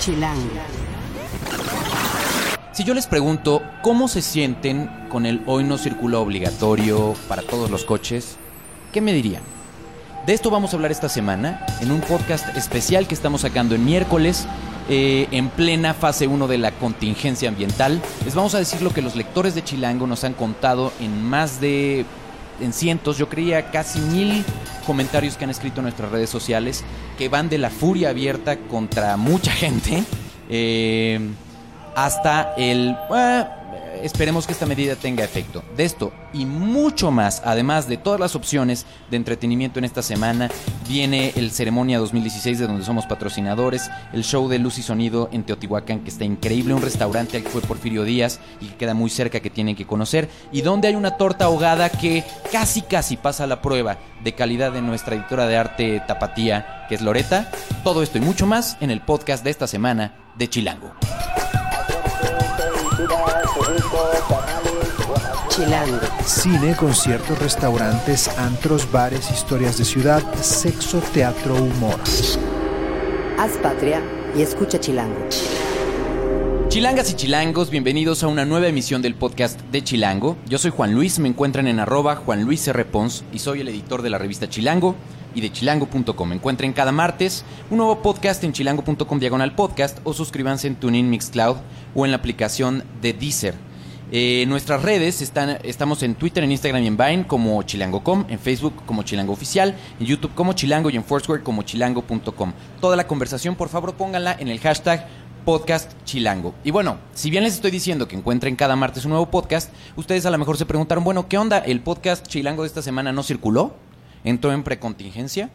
Chilango. Si yo les pregunto cómo se sienten con el hoy no circula obligatorio para todos los coches, ¿qué me dirían? De esto vamos a hablar esta semana en un podcast especial que estamos sacando en miércoles eh, en plena fase 1 de la contingencia ambiental. Les vamos a decir lo que los lectores de Chilango nos han contado en más de en cientos, yo creía casi mil comentarios que han escrito en nuestras redes sociales que van de la furia abierta contra mucha gente eh, hasta el... eh, esperemos que esta medida tenga efecto. De esto y mucho más, además de todas las opciones de entretenimiento en esta semana, viene el Ceremonia 2016 de donde somos patrocinadores, el show de luz y sonido en Teotihuacán que está increíble, un restaurante al que fue Porfirio Díaz y que queda muy cerca que tienen que conocer, y donde hay una torta ahogada que casi casi pasa la prueba de calidad de nuestra editora de arte tapatía, que es Loreta. Todo esto y mucho más en el podcast de esta semana de Chilango. Chilango. Cine, conciertos, restaurantes, antros, bares, historias de ciudad, sexo, teatro, humor. Haz patria y escucha Chilango. Chilangas y chilangos, bienvenidos a una nueva emisión del podcast de Chilango. Yo soy Juan Luis, me encuentran en arroba Juan Luis R. Pons y soy el editor de la revista Chilango y de chilango.com. Encuentren cada martes un nuevo podcast en chilango.com diagonal podcast o suscríbanse en TuneIn Mixcloud o en la aplicación de Deezer. Eh, nuestras redes están, estamos en Twitter, en Instagram y en Vine como chilango.com, en Facebook como chilango oficial, en YouTube como chilango y en Foursquare como chilango.com. Toda la conversación, por favor, pónganla en el hashtag podcast chilango. Y bueno, si bien les estoy diciendo que encuentren cada martes un nuevo podcast, ustedes a lo mejor se preguntaron, bueno, ¿qué onda? ¿El podcast chilango de esta semana no circuló? ¿Entró en precontingencia?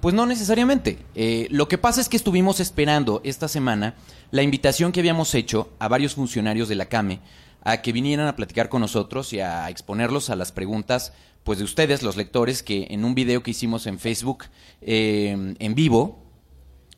Pues no necesariamente. Eh, lo que pasa es que estuvimos esperando esta semana la invitación que habíamos hecho a varios funcionarios de la CAME a que vinieran a platicar con nosotros y a exponerlos a las preguntas pues de ustedes, los lectores, que en un video que hicimos en Facebook eh, en vivo,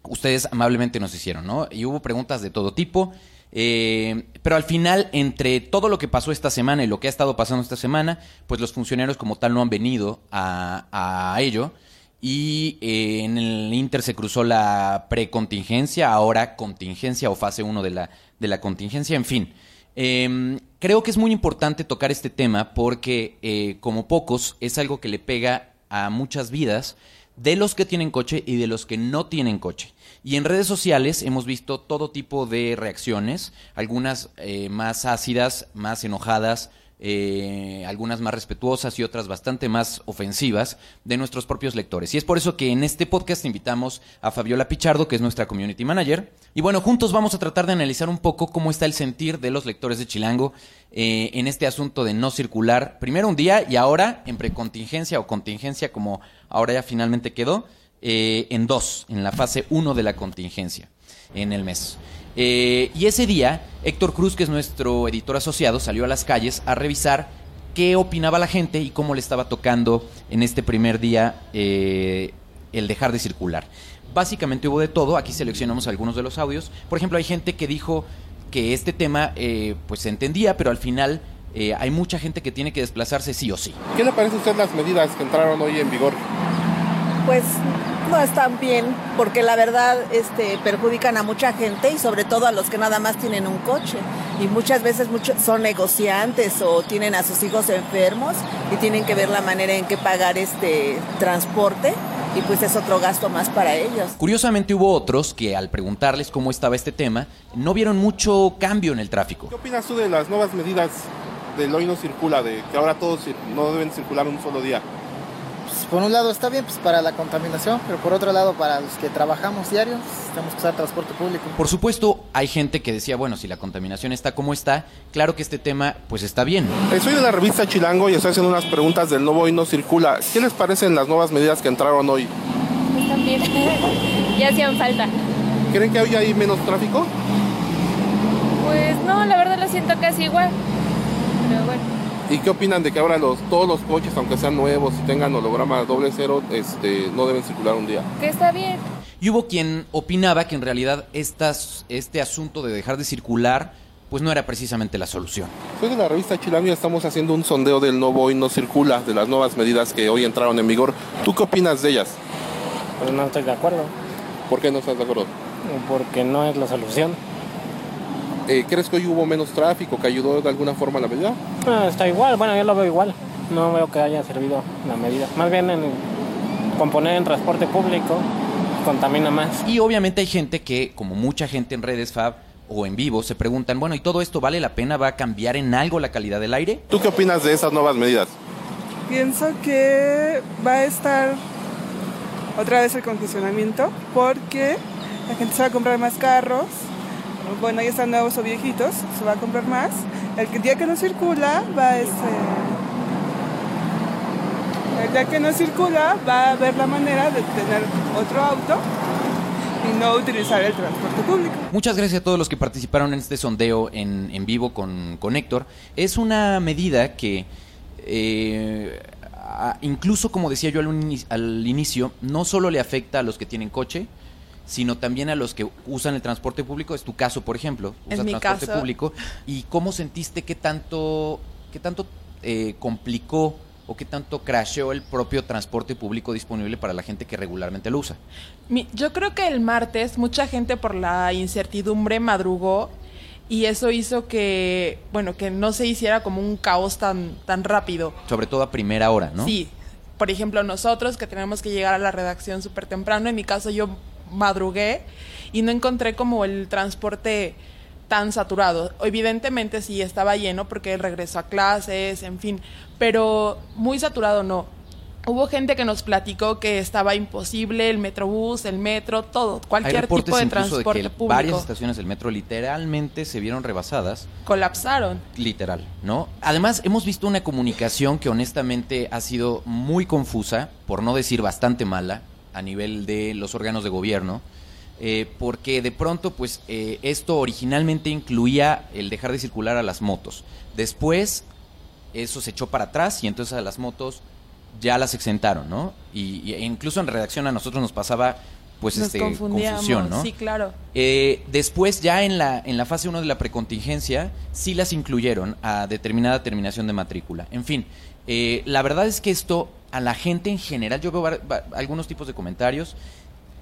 ustedes amablemente nos hicieron, ¿no? Y hubo preguntas de todo tipo. Eh, pero al final, entre todo lo que pasó esta semana y lo que ha estado pasando esta semana, pues los funcionarios como tal no han venido a, ello. Y eh, en el Inter se cruzó la precontingencia, ahora contingencia o fase 1 de la, de la contingencia, en fin. Eh, creo que es muy importante tocar este tema porque, eh, como pocos, es algo que le pega a muchas vidas de los que tienen coche y de los que no tienen coche. Y en redes sociales hemos visto todo tipo de reacciones, algunas eh, más ácidas, más enojadas, eh, algunas más respetuosas y otras bastante más ofensivas de nuestros propios lectores. Y es por eso que en este podcast invitamos a Fabiola Pichardo, que es nuestra community manager. Y bueno, juntos vamos a tratar de analizar un poco cómo está el sentir de los lectores de Chilango eh, en este asunto de no circular, primero un día y ahora en precontingencia o contingencia, como ahora ya finalmente quedó, eh, en dos, en la fase 1 de la contingencia, en el mes. Eh, y ese día, Héctor Cruz, que es nuestro editor asociado, salió a las calles a revisar qué opinaba la gente y cómo le estaba tocando en este primer día eh, el dejar de circular. Básicamente hubo de todo, aquí seleccionamos algunos de los audios. Por ejemplo, hay gente que dijo que este tema eh, pues se entendía, pero al final eh, hay mucha gente que tiene que desplazarse sí o sí. ¿Qué le parece a usted las medidas que entraron hoy en vigor? pues no están bien porque la verdad este, perjudican a mucha gente y sobre todo a los que nada más tienen un coche y muchas veces muchos son negociantes o tienen a sus hijos enfermos y tienen que ver la manera en que pagar este transporte y pues es otro gasto más para ellos. Curiosamente hubo otros que al preguntarles cómo estaba este tema, no vieron mucho cambio en el tráfico. ¿Qué opinas tú de las nuevas medidas del hoy no circula, de que ahora todos no deben circular un solo día? Pues, por un lado está bien pues, para la contaminación, pero por otro lado para los que trabajamos diarios tenemos que usar transporte público. Por supuesto, hay gente que decía, bueno, si la contaminación está como está, claro que este tema pues está bien. Eh, Soy de la revista Chilango y estoy haciendo unas preguntas del nuevo hoy no circula. ¿Qué les parecen las nuevas medidas que entraron hoy? Pues también. ya hacían falta. ¿Creen que hoy hay menos tráfico? Pues no, la verdad lo siento casi igual. Pero bueno. ¿Y qué opinan de que ahora los, todos los coches, aunque sean nuevos y tengan holograma doble cero, este, no deben circular un día? Que está bien. Y hubo quien opinaba que en realidad estas, este asunto de dejar de circular pues no era precisamente la solución. Soy de la revista Chilango y estamos haciendo un sondeo del nuevo hoy no circula, de las nuevas medidas que hoy entraron en vigor. ¿Tú qué opinas de ellas? Pues no estoy de acuerdo. ¿Por qué no estás de acuerdo? porque no es la solución. Eh, ¿Crees que hoy hubo menos tráfico que ayudó de alguna forma a la medida? Ah, está igual, bueno, yo lo veo igual. No veo que haya servido la medida. Más bien en componer en transporte público contamina más. Y obviamente hay gente que, como mucha gente en redes Fab o en vivo, se preguntan, bueno, ¿y todo esto vale la pena? ¿Va a cambiar en algo la calidad del aire? ¿Tú qué opinas de esas nuevas medidas? Pienso que va a estar otra vez el congestionamiento porque la gente se va a comprar más carros. Bueno, ya están nuevos o viejitos, se va a comprar más. El día que no circula va este, el día que no circula va a haber la manera de tener otro auto y no utilizar el transporte público. Muchas gracias a todos los que participaron en este sondeo en, en vivo con, con Héctor. Es una medida que eh, a- incluso como decía yo al inicio, no solo le afecta a los que tienen coche, sino también a los que usan el transporte público. Es tu caso, por ejemplo, usas mi transporte caso. público. ¿Y cómo sentiste que tanto, que tanto eh, complicó o que tanto crasheó el propio transporte público disponible para la gente que regularmente lo usa? Mi- Yo creo que el martes mucha gente por la incertidumbre madrugó y eso hizo que, bueno, que no se hiciera como un caos tan, tan rápido. Sobre todo a primera hora, ¿no? Sí, por ejemplo, nosotros que tenemos que llegar a la redacción súper temprano, en mi caso yo madrugué y no encontré como el transporte tan saturado. Evidentemente sí estaba lleno porque regresó a clases, en fin, pero muy saturado no. Hubo gente que nos platicó que estaba imposible el metrobús, el metro, todo, cualquier tipo de transporte de que público. varias estaciones del metro literalmente se vieron rebasadas, colapsaron. literal, ¿no? Además, hemos visto una comunicación que honestamente ha sido muy confusa, por no decir bastante mala, a nivel de los órganos de gobierno, eh, porque de pronto, pues, eh, esto originalmente incluía el dejar de circular a las motos. Después, eso se echó para atrás y entonces a las motos ya las exentaron, ¿no? Y, y incluso en redacción a nosotros nos pasaba, pues, Nos este, confusión, ¿no? sí, claro. Eh, después, ya en la, en la fase 1 de la precontingencia, sí las incluyeron a determinada terminación de matrícula. En fin, eh, la verdad es que esto a la gente en general, yo veo algunos tipos de comentarios,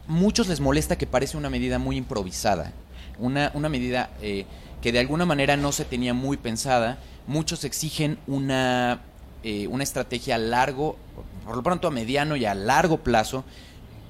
muchos les molesta que parece una medida muy improvisada, una, una medida eh, que de alguna manera no se tenía muy pensada. Muchos exigen una, eh, una estrategia a largo, por lo pronto a mediano y a largo plazo,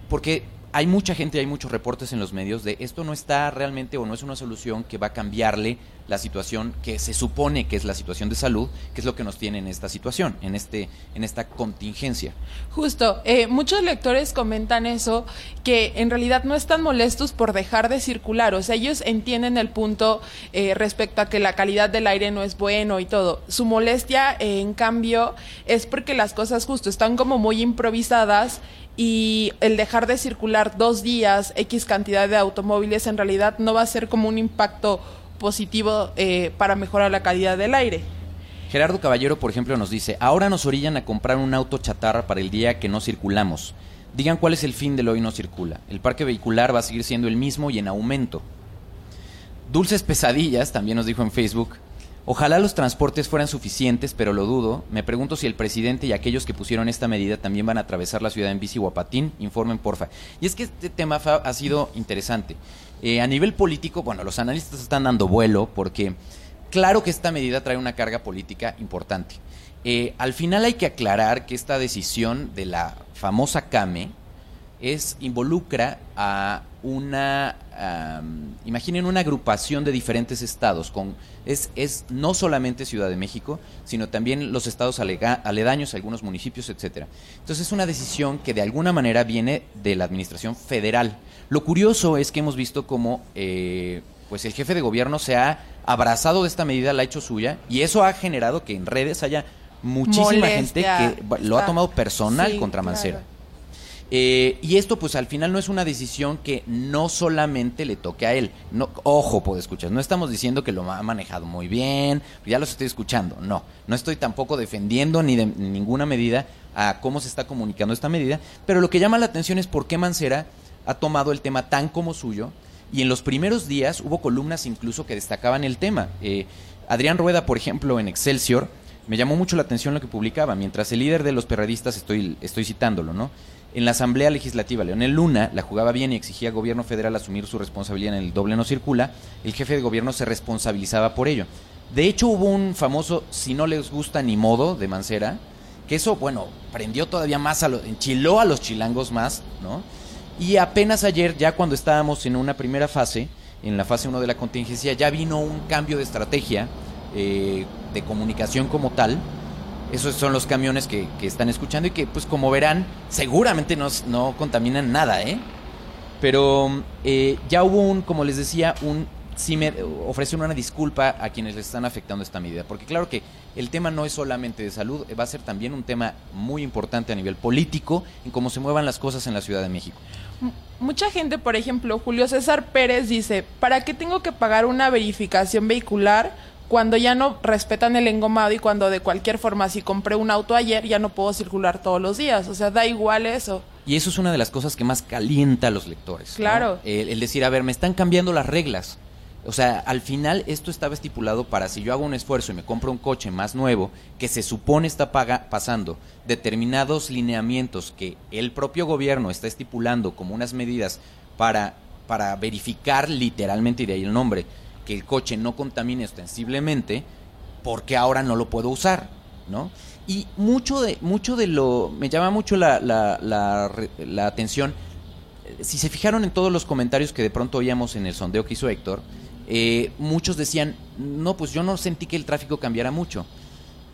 porque hay mucha gente, hay muchos reportes en los medios de esto no está realmente o no es una solución que va a cambiarle la situación que se supone que es la situación de salud, que es lo que nos tiene en esta situación, en este, en esta contingencia. Justo, eh, muchos lectores comentan eso, que en realidad no están molestos por dejar de circular, o sea, ellos entienden el punto eh, respecto a que la calidad del aire no es bueno y todo. Su molestia, eh, en cambio, es porque las cosas justo están como muy improvisadas y el dejar de circular dos días, X cantidad de automóviles, en realidad no va a ser como un impacto positivo eh, para mejorar la calidad del aire. Gerardo Caballero, por ejemplo, nos dice, ahora nos orillan a comprar un auto chatarra para el día que no circulamos. Digan cuál es el fin del hoy no circula. El parque vehicular va a seguir siendo el mismo y en aumento. Dulces Pesadillas también nos dijo en Facebook, ojalá los transportes fueran suficientes, pero lo dudo. Me pregunto si el presidente y aquellos que pusieron esta medida también van a atravesar la ciudad en bici o a patín. Informen, porfa. Y es que este tema ha sido interesante. Eh, a nivel político, bueno, los analistas están dando vuelo porque claro que esta medida trae una carga política importante. Eh, al final hay que aclarar que esta decisión de la famosa CAME es involucra a una am, imaginen una agrupación de diferentes estados con es, es no solamente Ciudad de México sino también los estados alega- aledaños algunos municipios etcétera. Entonces es una decisión que de alguna manera viene de la administración federal. Lo curioso es que hemos visto cómo eh, pues el jefe de gobierno se ha abrazado de esta medida la ha hecho suya y eso ha generado que en redes haya muchísima gente que lo ha tomado personal Sí, contra claro. Eh, y esto, pues al final no es una decisión que no solamente le toque a él. No, ojo, puedo escuchar. No estamos diciendo que lo ha manejado muy bien, ya los estoy escuchando. No, no estoy tampoco defendiendo ni de ninguna medida a cómo se está comunicando esta medida. Pero lo que llama la atención es por qué Mancera ha tomado el tema tan como suyo. Y en los primeros días hubo columnas incluso que destacaban el tema. Eh, Adrián Rueda, por ejemplo, en Excelsior, me llamó mucho la atención lo que publicaba, mientras el líder de los perredistas, estoy, estoy citándolo, ¿no? En la Asamblea Legislativa, Leonel Luna la jugaba bien y exigía al gobierno federal asumir su responsabilidad en el doble no circula. El jefe de gobierno se responsabilizaba por ello. De hecho, hubo un famoso si no les gusta ni modo de Mancera, que eso, bueno, prendió todavía más a los, enchiló a los chilangos más, ¿no? Y apenas ayer, ya cuando estábamos en una primera fase, en la fase 1 de la contingencia, ya vino un cambio de estrategia eh, de comunicación como tal. Esos son los camiones que, están escuchando y que, pues como verán, seguramente no, contaminan nada, ¿eh? Pero eh, ya hubo un, como les decía, un sí me ofrecen una disculpa a quienes les están afectando esta medida, porque claro que el tema no es solamente de salud, va a ser también un tema muy importante a nivel político en cómo se muevan las cosas en la Ciudad de México. Mucha gente, por ejemplo, Julio César Pérez dice, ¿para qué tengo que pagar una verificación vehicular cuando ya no respetan el engomado y cuando de cualquier forma si compré un auto ayer ya no puedo circular todos los días? O sea, da igual eso. Y eso es una de las cosas que más calienta a los lectores. Claro. ¿no? El, el decir, a ver, me están cambiando las reglas. O sea, al final esto estaba estipulado para si yo hago un esfuerzo y me compro un coche más nuevo, que se supone está paga, pasando determinados lineamientos que el propio gobierno está estipulando como unas medidas para, para verificar literalmente, y de ahí el nombre, que el coche no contamine ostensiblemente, porque ahora no lo puedo usar, ¿no? Y mucho de, mucho de lo, me llama mucho la, la, la, la atención, si se fijaron en todos los comentarios que de pronto oíamos en el sondeo que hizo Héctor, eh, muchos decían, no, pues yo no sentí que el tráfico cambiara mucho.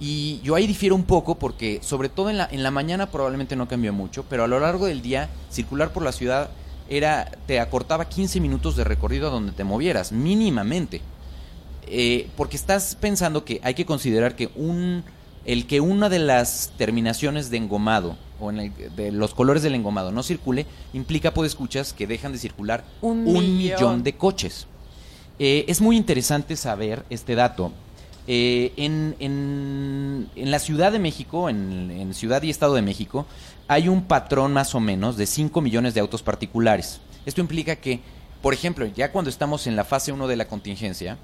Y yo ahí difiero un poco porque, sobre todo en la, en la mañana probablemente no cambió mucho, pero a lo largo del día, circular por la ciudad era te acortaba 15 minutos de recorrido a donde te movieras, mínimamente. Eh, porque estás pensando que hay que considerar que un el que una de las terminaciones de engomado o en el, de los colores del engomado no circule implica, pues escuchas, que dejan de circular un, un millón. millón de coches. Eh, es muy interesante saber este dato. Eh, en, en, en, la Ciudad de México, en, en, Ciudad y Estado de México, hay un patrón más o menos de 5 millones de autos particulares. Esto implica que, por ejemplo, ya cuando estamos en la fase 1 de la contingencia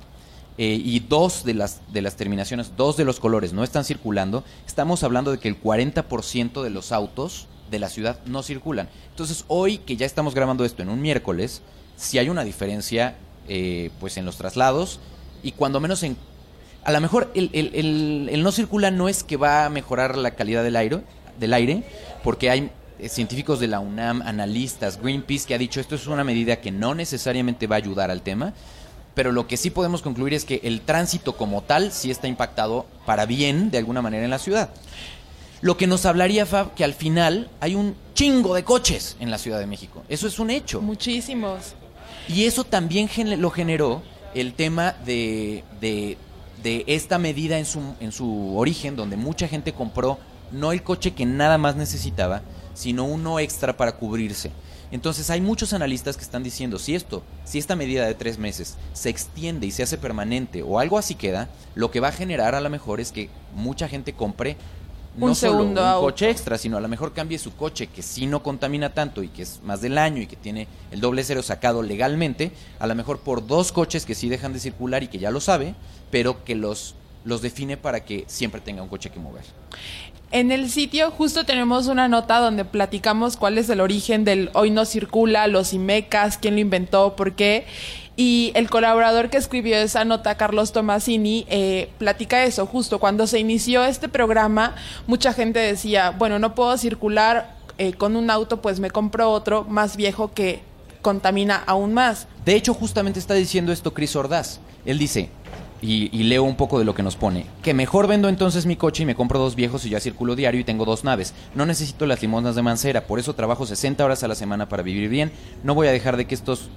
eh, y dos de las, de las terminaciones, dos de los colores no están circulando, estamos hablando de que el 40% de los autos de la ciudad no circulan. Entonces, hoy que ya estamos grabando esto en un miércoles, si hay una diferencia eh, pues en los traslados y cuando menos en a lo mejor el, el, no circula no es que va a mejorar la calidad del aire del aire porque hay eh, científicos de la UNAM analistas Greenpeace que ha dicho esto es una medida que no necesariamente va a ayudar al tema pero lo que sí podemos concluir es que el tránsito como tal sí está impactado para bien de alguna manera en la ciudad lo que nos hablaría, Fab, que al final hay un chingo de coches en la Ciudad de México. Eso es un hecho. Muchísimos. Y eso también lo generó el tema de, de, de, esta medida en su, en su origen, donde mucha gente compró no el coche que nada más necesitaba, sino uno extra para cubrirse. Entonces hay muchos analistas que están diciendo, si esto, si esta medida de tres meses se extiende y se hace permanente o algo así queda, lo que va a generar a lo mejor es que mucha gente compre no un solo segundo un auto. coche extra, sino a lo mejor cambie su coche que sí no contamina tanto y que es más del año y que tiene el doble cero sacado legalmente, a lo mejor por dos coches que sí dejan de circular y que ya lo sabe, pero que los, los define para que siempre tenga un coche que mover. En el sitio justo tenemos una nota donde platicamos cuál es el origen del hoy no circula, los IMECAS, quién lo inventó, por qué. Y el colaborador que escribió esa nota, Carlos Tomasini, eh, platica eso. Justo cuando se inició este programa, mucha gente decía, bueno, no puedo circular eh, con un auto, pues me compro otro más viejo que contamina aún más. De hecho, justamente está diciendo esto Chris Ordaz. Él dice, y, leo un poco de lo que nos pone, que mejor vendo entonces mi coche y me compro dos viejos y ya circulo diario y tengo dos naves. No necesito las limonas de Mancera, por eso trabajo 60 horas a la semana para vivir bien. No voy a dejar de que estos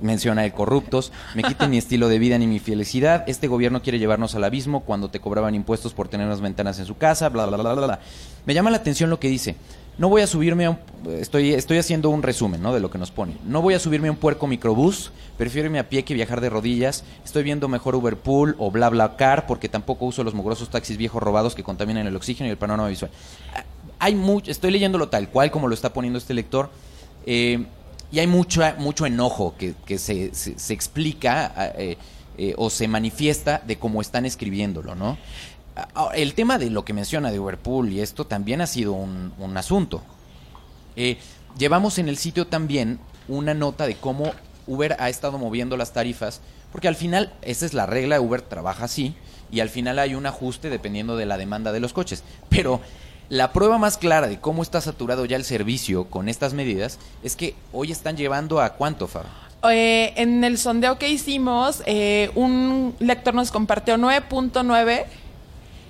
menciona el corruptos, me quiten mi estilo de vida ni mi felicidad, este gobierno quiere llevarnos al abismo cuando te cobraban impuestos por tener unas ventanas en su casa, bla, bla, bla, bla, bla. Me llama la atención lo que dice. No voy a subirme a un... Estoy, estoy haciendo un resumen ¿no? de lo que nos pone. No voy a subirme a un puerco microbús, prefiero irme a pie que viajar de rodillas. Estoy viendo mejor Uberpool o BlaBlaCar porque tampoco uso los mugrosos taxis viejos robados que contaminan el oxígeno y el panorama visual. Hay mucho, estoy leyéndolo tal cual como lo está poniendo este lector. Eh, y hay mucho, mucho enojo que, que se, se, se, explica eh, eh, o se manifiesta de cómo están escribiéndolo, ¿no? El tema de lo que menciona de Uberpool y esto también ha sido un, un asunto. Eh, llevamos en el sitio también una nota de cómo Uber ha estado moviendo las tarifas, porque al final, esa es la regla, Uber trabaja así, y al final hay un ajuste dependiendo de la demanda de los coches. Pero la prueba más clara de cómo está saturado ya el servicio con estas medidas es que hoy están llevando a cuánto, Fab? Eh, en el sondeo que hicimos, eh, un lector nos compartió 9.9.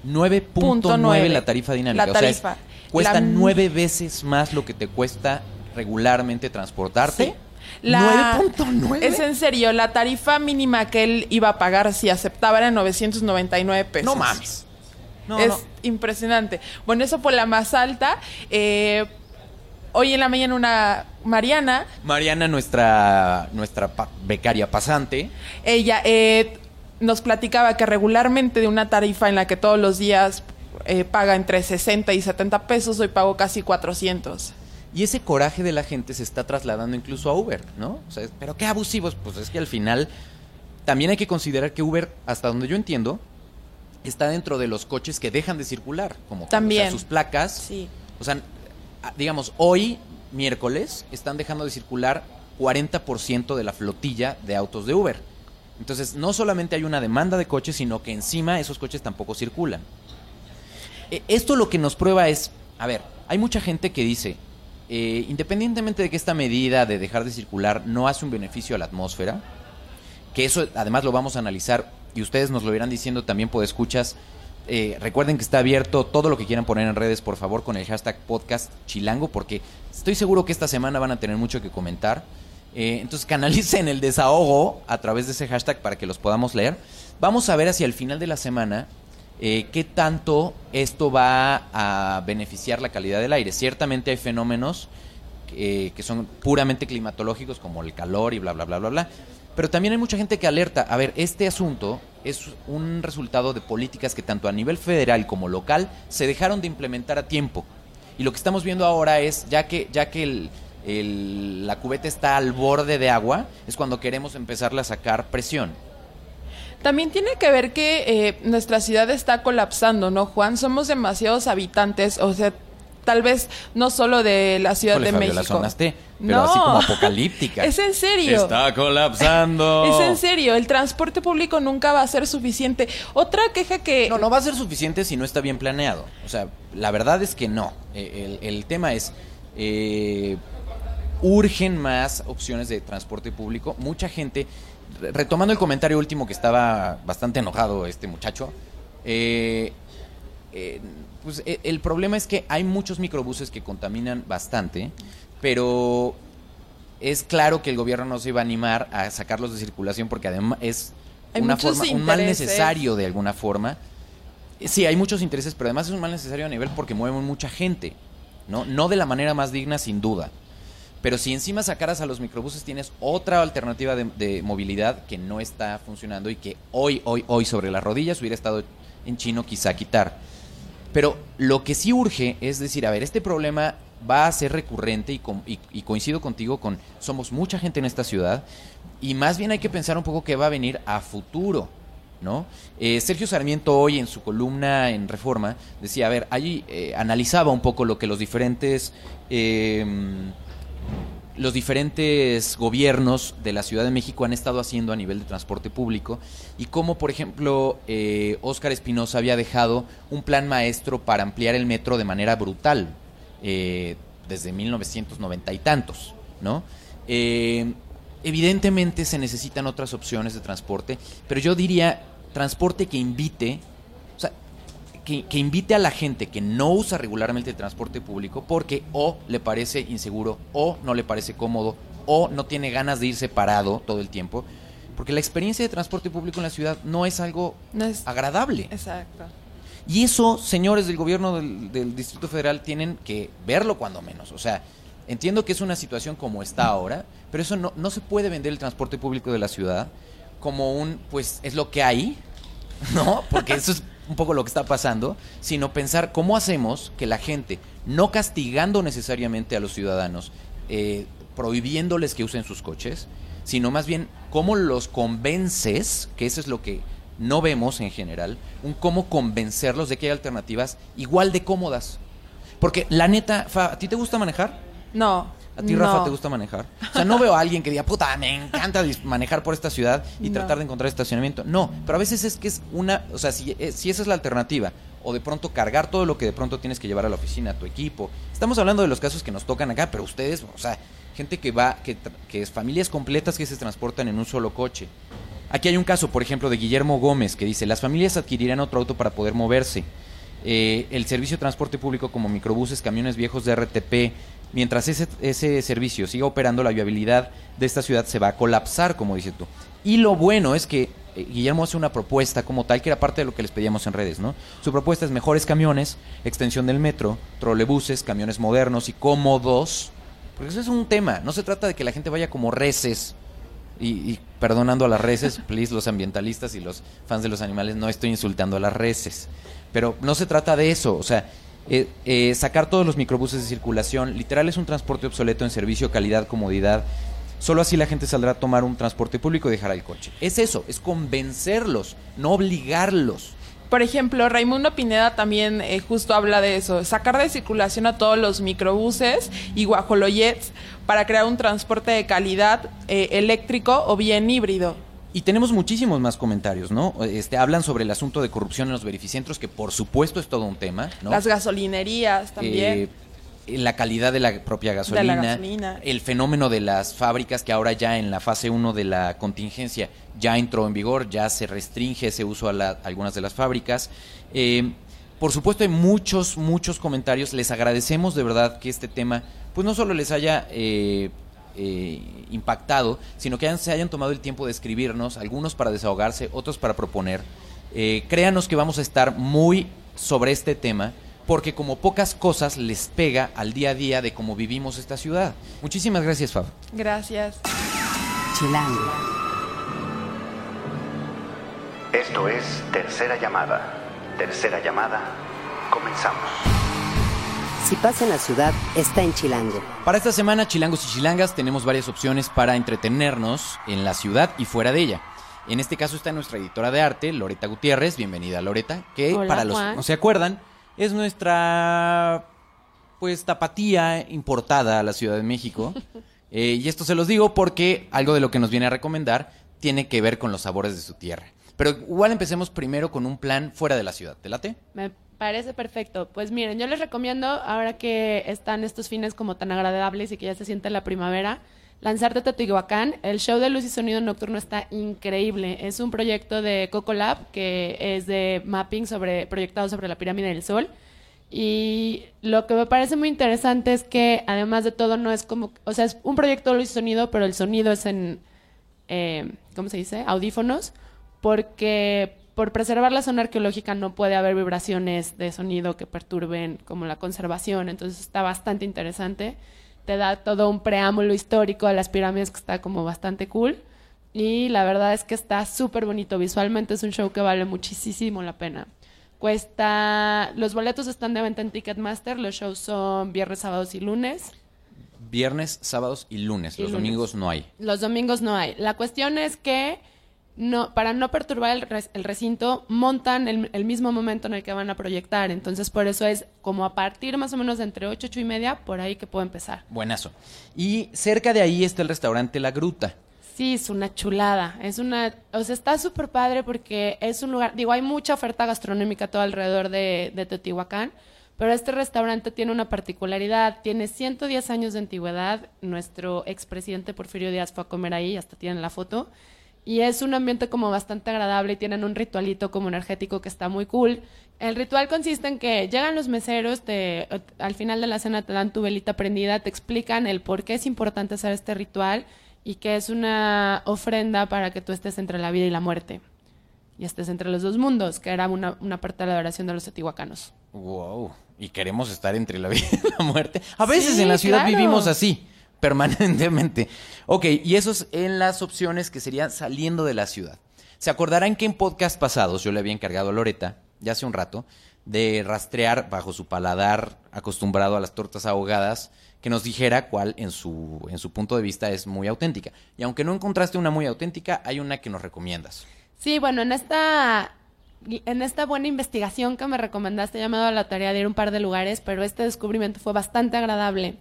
9.9 la tarifa dinámica. La tarifa. O sea, cuesta nueve veces más lo que te cuesta regularmente transportarte. Sí. La, 9.9. Es en serio, la tarifa mínima que él iba a pagar si aceptaba era 999 pesos. No mames. No, es no. impresionante. Bueno, eso fue la más alta. Eh, hoy en la mañana una Mariana. Mariana, nuestra, nuestra pa- becaria pasante. Ella eh, nos platicaba que regularmente de una tarifa en la que todos los días eh, paga entre 60 y 70 pesos, hoy pago casi 400. Y ese coraje de la gente se está trasladando incluso a Uber, ¿no? O sea, pero qué abusivos. Pues es que al final también hay que considerar que Uber, hasta donde yo entiendo, está dentro de los coches que dejan de circular. Como También. o sea, sus placas. Sí. O sea, digamos, hoy, miércoles, están dejando de circular 40% de la flotilla de autos de Uber. Entonces, no solamente hay una demanda de coches, sino que encima esos coches tampoco circulan. Eh, Esto lo que nos prueba es, a ver, hay mucha gente que dice, eh, independientemente de que esta medida de dejar de circular no hace un beneficio a la atmósfera, que eso además lo vamos a analizar y ustedes nos lo irán diciendo también por escuchas. Eh, recuerden que está abierto todo lo que quieran poner en redes, por favor, con el hashtag podcast chilango, porque estoy seguro que esta semana van a tener mucho que comentar. Eh, entonces canalicen el desahogo a través de ese hashtag para que los podamos leer. Vamos a ver hacia el final de la semana eh, qué tanto esto va a beneficiar la calidad del aire. Ciertamente hay fenómenos eh, que son puramente climatológicos, como el calor y bla, bla, bla, bla, bla. Pero también hay mucha gente que alerta, a ver, este asunto es un resultado de políticas que tanto a nivel federal como local se dejaron de implementar a tiempo. Y lo que estamos viendo ahora es, ya que, ya que el, el- la cubeta está al borde de agua, es cuando queremos empezarle a sacar presión. También tiene que ver que eh, nuestra ciudad está colapsando, ¿no, Juan? Somos demasiados habitantes, o sea, tal vez no solo de la Ciudad Híjole, de Fabiola, México. sonaste, pero No. así como apocalíptica. Es en serio. Está colapsando. Es en serio, el transporte público nunca va a ser suficiente. Otra queja que... No, no va a ser suficiente si no está bien planeado. O sea, la verdad es que no. Eh, El, el tema es, eh, urgen más opciones de transporte público. Mucha gente, re- retomando el comentario último que estaba bastante enojado este muchacho, eh, eh, pues eh, el problema es que hay muchos microbuses que contaminan bastante, pero es claro que el gobierno no se iba a animar a sacarlos de circulación porque además es Hay una forma, un mal necesario de alguna forma. Eh, Sí, hay muchos intereses, pero además es un mal necesario a nivel porque mueven mucha gente, ¿no? No de la manera más digna, sin duda. Pero si encima sacaras a los microbuses, tienes otra alternativa de, movilidad que no está funcionando y que hoy, hoy, hoy sobre las rodillas hubiera estado en chino quizá quitar. Pero lo que sí urge es decir, a ver, este problema va a ser recurrente y coincido contigo con, somos mucha gente en esta ciudad y más bien hay que pensar un poco qué va a venir a futuro, ¿no? Eh, Sergio Sarmiento hoy en su columna en Reforma decía, a ver, allí eh, analizaba un poco lo que los diferentes... eh, los diferentes gobiernos de la Ciudad de México han estado haciendo a nivel de transporte público y cómo, por ejemplo, eh, Óscar Espinosa había dejado un plan maestro para ampliar el metro de manera brutal eh, desde 1990 y tantos, ¿no? Eh, evidentemente se necesitan otras opciones de transporte, pero yo diría transporte que invite, que, que invite a la gente que no usa regularmente el transporte público porque o le parece inseguro, o no le parece cómodo, o no tiene ganas de irse parado todo el tiempo. Porque la experiencia de transporte público en la ciudad no es algo No es- agradable. Exacto. Y eso, señores del gobierno del, del Distrito Federal, tienen que verlo cuando menos. O sea, entiendo que es una situación como está ahora, pero eso no, no se puede vender el transporte público de la ciudad como un, pues es lo que hay, ¿no? Porque eso es un poco lo que está pasando, sino pensar cómo hacemos que la gente, no castigando necesariamente a los ciudadanos, eh, prohibiéndoles que usen sus coches, sino más bien cómo los convences, que eso es lo que no vemos en general, un cómo convencerlos de que hay alternativas igual de cómodas. Porque la neta, Fa, ¿a ti te gusta manejar? No. ¿A ti, Rafa, te gusta manejar? O sea, no veo a alguien que diga, puta, me encanta manejar por esta ciudad y No. tratar de encontrar estacionamiento. No, pero a veces es que es una, o sea, si, eh, si esa es la alternativa, o de pronto cargar todo lo que de pronto tienes que llevar a la oficina, a tu equipo. Estamos hablando de los casos que nos tocan acá, pero ustedes, o sea, gente que va, que, que es familias completas que se transportan en un solo coche. Aquí hay un caso, por ejemplo, de Guillermo Gómez, que dice, las familias adquirirán otro auto para poder moverse. Eh, el servicio de transporte público como microbuses, camiones viejos de RTP, mientras ese, ese servicio siga operando, la viabilidad de esta ciudad se va a colapsar, como dices tú. Y lo bueno es que eh, Guillermo hace una propuesta como tal, que era parte de lo que les pedíamos en redes, ¿no? Su propuesta es mejores camiones, extensión del metro, trolebuses, camiones modernos y cómodos. Porque eso es un tema, no se trata de que la gente vaya como reces y, y perdonando a las reses, please, los ambientalistas y los fans de los animales, no estoy insultando a las reses. Pero no se trata de eso, o sea, eh, eh, sacar todos los microbuses de circulación, literal es un transporte obsoleto en servicio, calidad, comodidad. Solo así la gente saldrá a tomar un transporte público y dejará el coche. Es eso, es convencerlos, no obligarlos. Por ejemplo, Raimundo Pineda también eh, justo habla de eso, sacar de circulación a todos los microbuses y guajoloyets para crear un transporte de calidad eh, eléctrico o bien híbrido. Y tenemos muchísimos más comentarios, ¿no? Este, hablan sobre el asunto de corrupción en los verificentros, que por supuesto es todo un tema, ¿no? Las gasolinerías también. Eh, la calidad de la propia gasolina, la gasolina. el fenómeno de las fábricas que ahora ya en la fase 1 de la contingencia ya entró en vigor, ya se restringe ese uso a, la- a algunas de las fábricas. Eh, por supuesto hay muchos, muchos comentarios, les agradecemos de verdad que este tema pues no solo les haya eh, eh, impactado, sino que hayan- se hayan tomado el tiempo de escribirnos, algunos para desahogarse, otros para proponer. Eh, créanos que vamos a estar muy sobre este tema porque como pocas cosas les pega al día a día de cómo vivimos esta ciudad. Muchísimas gracias, Fab. Gracias. Chilango. Esto es Tercera Llamada. Tercera Llamada. Comenzamos. Si pasa en la ciudad, está en Chilango. Para esta semana, chilangos y chilangas, tenemos varias opciones para entretenernos en la ciudad y fuera de ella. En este caso está nuestra editora de arte, Loreta Gutiérrez. Bienvenida, Loreta. Que Hola, para los que no se acuerdan, es nuestra pues tapatía importada a la Ciudad de México. Eh, y esto se los digo porque algo de lo que nos viene a recomendar tiene que ver con los sabores de su tierra. Pero igual empecemos primero con un plan fuera de la ciudad. ¿Te late? Me parece perfecto. Pues miren, yo les recomiendo, ahora que están estos fines como tan agradables y que ya se siente la primavera, lanzarte a Teotihuacán. El show de luz y sonido nocturno está increíble. Es un proyecto de Coco Lab que es de mapping sobre, proyectado sobre la pirámide del Sol. Y lo que me parece muy interesante es que además de todo no es como, o sea, es un proyecto de luz y sonido, pero el sonido es en, eh, ¿cómo se dice? Audífonos, porque por preservar la zona arqueológica no puede haber vibraciones de sonido que perturben como la conservación, entonces está bastante interesante. Te da todo un preámbulo histórico a las pirámides que está como bastante cool. Y la verdad es que está súper bonito. Visualmente es un show que vale muchísimo la pena. Cuesta. Los boletos están de venta en Ticketmaster. Los shows son viernes, sábados y lunes. Viernes, sábados y lunes. Y Los lunes. domingos no hay. Los domingos no hay. La cuestión es que no, para no perturbar el, res- el recinto, montan el, el mismo momento en el que van a proyectar. Entonces, por eso es como a partir más o menos de entre 8, 8 y media, por ahí que puedo empezar. Buenazo. Y cerca de ahí está el restaurante La Gruta. Sí, es una chulada. Es una, o sea, está súper padre porque es un lugar, digo, hay mucha oferta gastronómica todo alrededor de, de Teotihuacán, pero este restaurante tiene una particularidad, tiene 110 años de antigüedad. Nuestro expresidente Porfirio Díaz fue a comer ahí, hasta tienen la foto. Y es un ambiente como bastante agradable y tienen un ritualito como energético que está muy cool. El ritual consiste en que llegan los meseros, te, al final de la cena te dan tu velita prendida, te explican el por qué es importante hacer este ritual y que es una ofrenda para que tú estés entre la vida y la muerte. Y estés entre los dos mundos, que era una, una parte de la adoración de los teotihuacanos. Wow. Y queremos estar entre la vida y la muerte. A veces Sí, en la ciudad claro. vivimos así, permanentemente. Ok, y eso es en las opciones que serían saliendo de la ciudad. Se acordarán que en podcast pasados yo le había encargado a Loreta, ya hace un rato, de rastrear bajo su paladar acostumbrado a las tortas ahogadas, que nos dijera cuál en su, en su punto de vista es muy auténtica. Y aunque no encontraste una muy auténtica, hay una que nos recomiendas. Sí, bueno, en esta, en esta buena investigación que me recomendaste, he dado la tarea de ir a un par de lugares, pero este descubrimiento fue bastante agradable.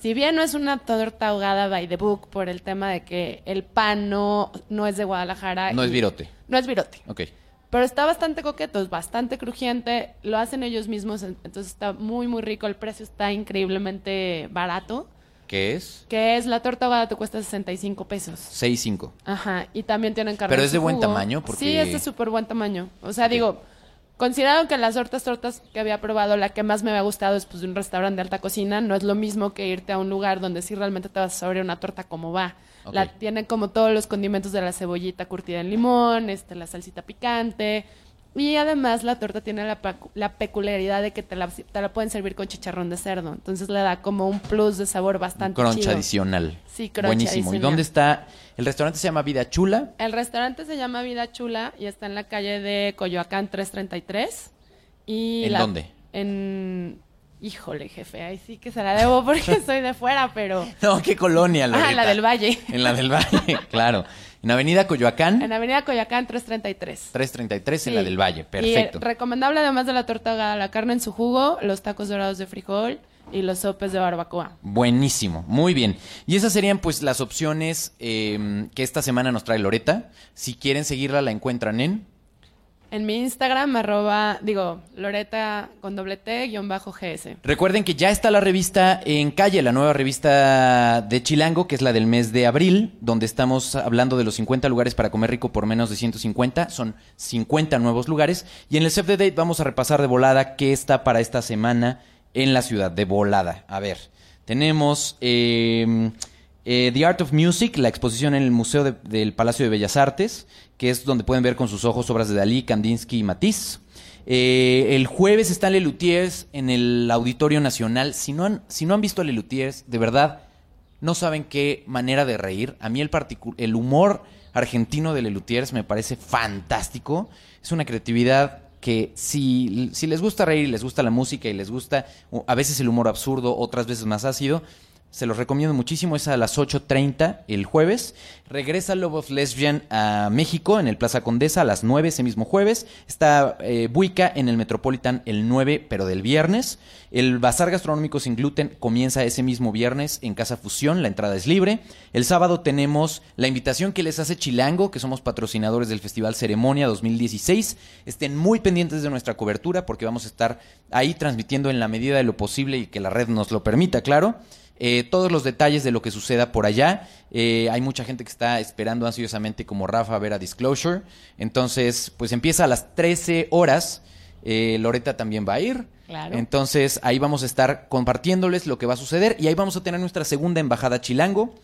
Si bien no es una torta ahogada by the book por el tema de que el pan no, no es de Guadalajara. No es virote. No es virote. Ok. Pero está bastante coqueto, es bastante crujiente, lo hacen ellos mismos, en- entonces está muy, muy rico, el precio está increíblemente barato, ¿Qué es? que es la torta ahogada te cuesta 65 pesos. 6.5. Ajá, y también tienen carne Pero es de buen jugo. tamaño, porque- Sí, es de súper buen tamaño. O sea, digo, considerado que las tortas tortas que había probado, la que más me había gustado es pues, de un restaurante de alta cocina, no es lo mismo que irte a un lugar donde sí realmente te vas a saborear una torta como va. La tienen como todos los condimentos de la cebollita curtida en limón, este, la salsita picante. Y además la torta tiene la, peculiaridad de que te la, te la pueden servir con chicharrón de cerdo. Entonces le da como un plus de sabor bastante Crunch chido. adicional. Sí, crunch Buenísimo. ¿Y dónde está? El restaurante se llama Vida Chula. El restaurante se llama Vida Chula y está en la calle de Coyoacán 333. Y ¿En la- dónde? En... Híjole, jefe, ahí sí que se la debo porque soy de fuera, pero... No, ¿qué colonia? Ah, en la del Valle. En la del Valle, claro. En Avenida Coyoacán, En Avenida Coyoacán 333. 333 en Sí. la del Valle. Y Perfecto. eh, recomendable además de la torta ahogada, la carne en su jugo, los tacos dorados de frijol y los sopes de barbacoa. Buenísimo, muy bien. Y esas serían pues las opciones eh, que esta semana nos trae Loreta. Si quieren seguirla, la encuentran en... En mi Instagram, arroba, digo, Loreta con doble T, guion bajo GS. Recuerden que ya está la revista en calle, la nueva revista de Chilango, que es la del mes de abril, donde estamos hablando de los 50 lugares para comer rico por menos de 150. Son 50 nuevos lugares. Y en el Save the Date vamos a repasar de volada qué está para esta semana en la ciudad, de volada. A ver, tenemos eh, eh, The Art of Music, la exposición en el Museo de- del Palacio de Bellas Artes, que es donde pueden ver con sus ojos obras de Dalí, Kandinsky y Matisse. Eh, el jueves está Lelutiers en el Auditorio Nacional. Si no han, si no han visto a Lelutiers, de verdad, no saben qué manera de reír. A mí el, el humor argentino de Lelutiers me parece fantástico. Es una creatividad que si, si les gusta reír y les gusta la música y les gusta a veces el humor absurdo, otras veces más ácido, se los recomiendo muchísimo. Es a las 8.30 el jueves. Regresa Love of Lesbian a México en el Plaza Condesa a las 9 ese mismo jueves. Está eh, Buica en el Metropolitan el 9, pero del viernes. El Bazar Gastronómico Sin Gluten comienza ese mismo viernes en Casa Fusión. La entrada es libre. El sábado tenemos la invitación que les hace Chilango, que somos patrocinadores del Festival Ceremonia 2016. Estén muy pendientes de nuestra cobertura porque vamos a estar ahí transmitiendo en la medida de lo posible y que la red nos lo permita, claro eh, todos los detalles de lo que suceda por allá. Eh, hay mucha gente que está esperando ansiosamente como Rafa a ver a Disclosure. Entonces, pues empieza a las 13 horas. Eh, Loreta también va a ir. Claro. Entonces, ahí vamos a estar compartiéndoles lo que va a suceder. Y ahí vamos a tener nuestra segunda embajada chilango.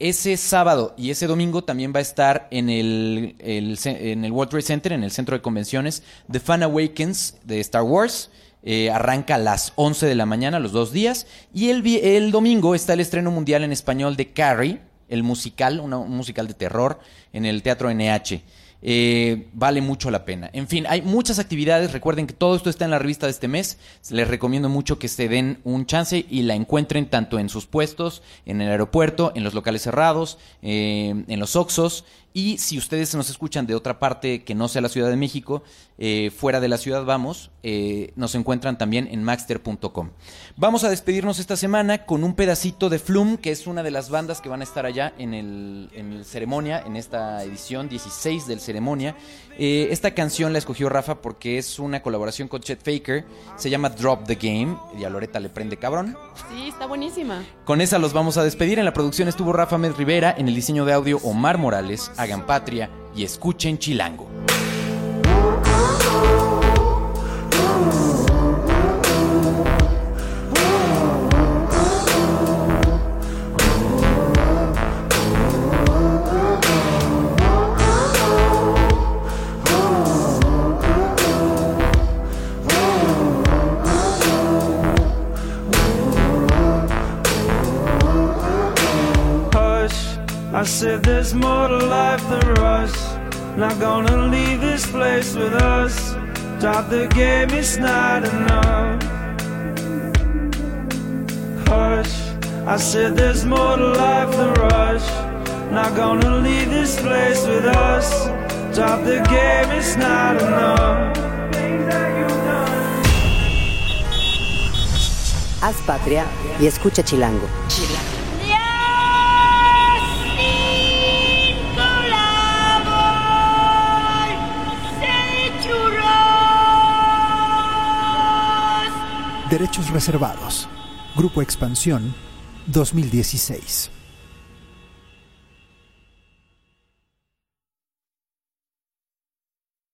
Ese sábado y ese domingo también va a estar en el, el en el World Trade Center, en el centro de convenciones, The Fan Awakens de Star Wars. Eh, arranca a las 11 de la mañana, los dos días. Y el, el domingo está el estreno mundial en español de Carrie, el musical, un musical de terror en el Teatro NH. Eh, vale mucho la pena. En fin, hay muchas actividades. Recuerden que todo esto está en la revista de este mes. Les recomiendo mucho que se den un chance y la encuentren tanto en sus puestos, en el aeropuerto, en los locales cerrados, eh, en los Oxos. Y si ustedes nos escuchan de otra parte que no sea la Ciudad de México, eh, fuera de la ciudad vamos, eh, nos encuentran también en maxter.com. Vamos a despedirnos esta semana con un pedacito de Flum, que es una de las bandas que van a estar allá en el, en el ceremonia, en esta edición 16 del ceremonia. Eh, esta canción la escogió Rafa porque es una colaboración con Chet Faker, se llama Drop the Game, y a Loreta le prende cabrón. Sí, está buenísima. Con esa los vamos a despedir. En la producción estuvo Rafa Med Rivera, en el diseño de audio Omar Morales. Hagan patria y escuchen Chilango. I said there's more to life than rush. Not gonna leave this place with us. Drop the game, it's not enough. Hush, I said there's more to life than rush. Not gonna leave this place with us. Drop the game, it's not enough. Haz patria y escucha Chilango. Derechos reservados. Grupo Expansión 2016.